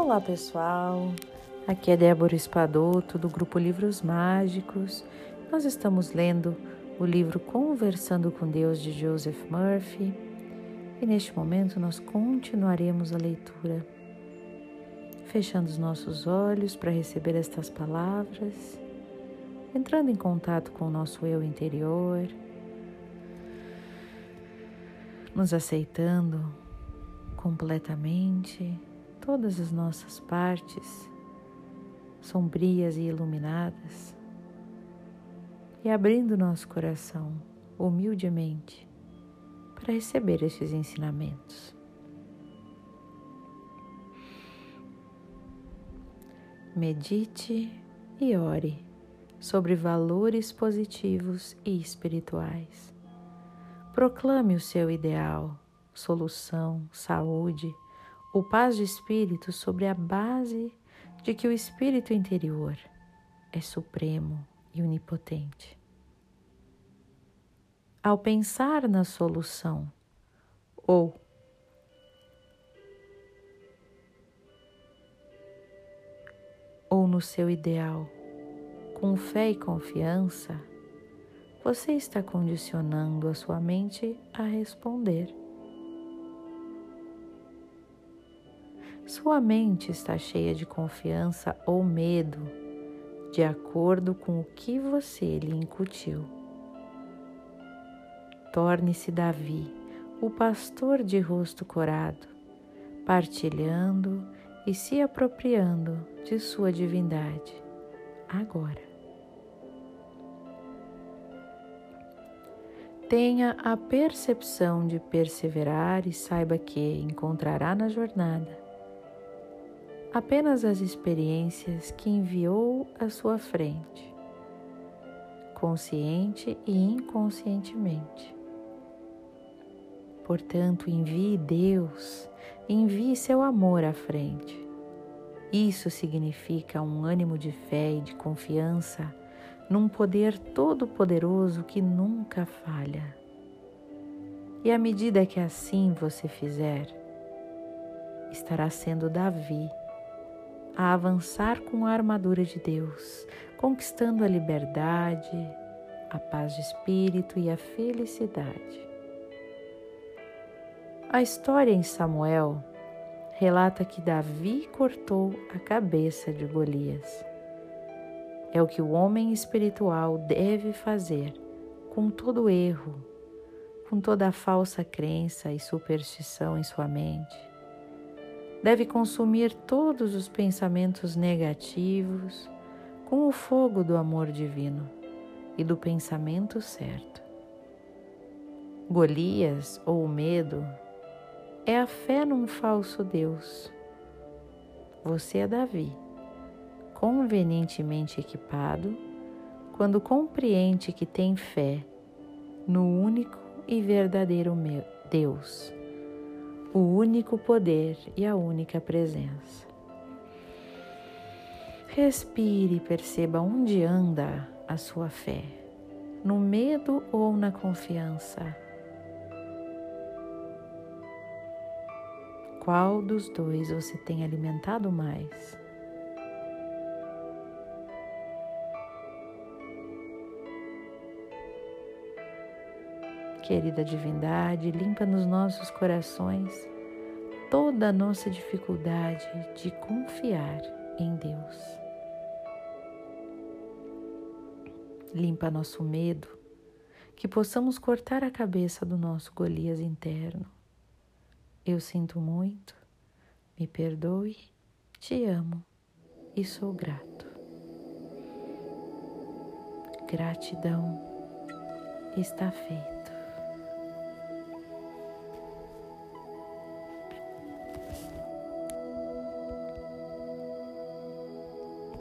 Olá pessoal, aqui é Débora Espadoto do grupo Livros Mágicos. Nós estamos lendo o livro Conversando com Deus de Joseph Murphy. E neste momento nós continuaremos a leitura, fechando os nossos olhos para receber estas palavras, entrando em contato com o nosso eu interior, nos aceitando completamente todas as nossas partes sombrias e iluminadas e abrindo nosso coração humildemente para receber estes ensinamentos. Medite e ore sobre valores positivos e espirituais. Proclame o seu ideal, solução, saúde o paz de espírito sobre a base de que o espírito interior é supremo e onipotente. Ao pensar na solução ou ou no seu ideal, com fé e confiança, você está condicionando a sua mente a responder. Sua mente está cheia de confiança ou medo, de acordo com o que você lhe incutiu. Torne-se Davi, o pastor de rosto corado, partilhando e se apropriando de sua divindade, agora. Tenha a percepção de perseverar e saiba que encontrará na jornada apenas as experiências que enviou à sua frente, consciente e inconscientemente. Portanto, envie Deus, envie seu amor à frente. Isso significa um ânimo de fé e de confiança num poder todo-poderoso que nunca falha. E à medida que assim você fizer, estará sendo Davi a avançar com a armadura de Deus, conquistando a liberdade, a paz de espírito e a felicidade. A história em Samuel relata que Davi cortou a cabeça de Golias. É o que o homem espiritual deve fazer com todo erro, com toda a falsa crença e superstição em sua mente deve consumir todos os pensamentos negativos com o fogo do amor divino e do pensamento certo. Golias ou o medo é a fé num falso Deus. Você é Davi, convenientemente equipado, quando compreende que tem fé no único e verdadeiro Deus o único poder e a única presença. Respire e perceba onde anda a sua fé, no medo ou na confiança. Qual dos dois você tem alimentado mais? Querida divindade, limpa nos nossos corações toda a nossa dificuldade de confiar em Deus. Limpa nosso medo, que possamos cortar a cabeça do nosso Golias interno. Eu sinto muito, me perdoe, te amo e sou grato. Gratidão está feita.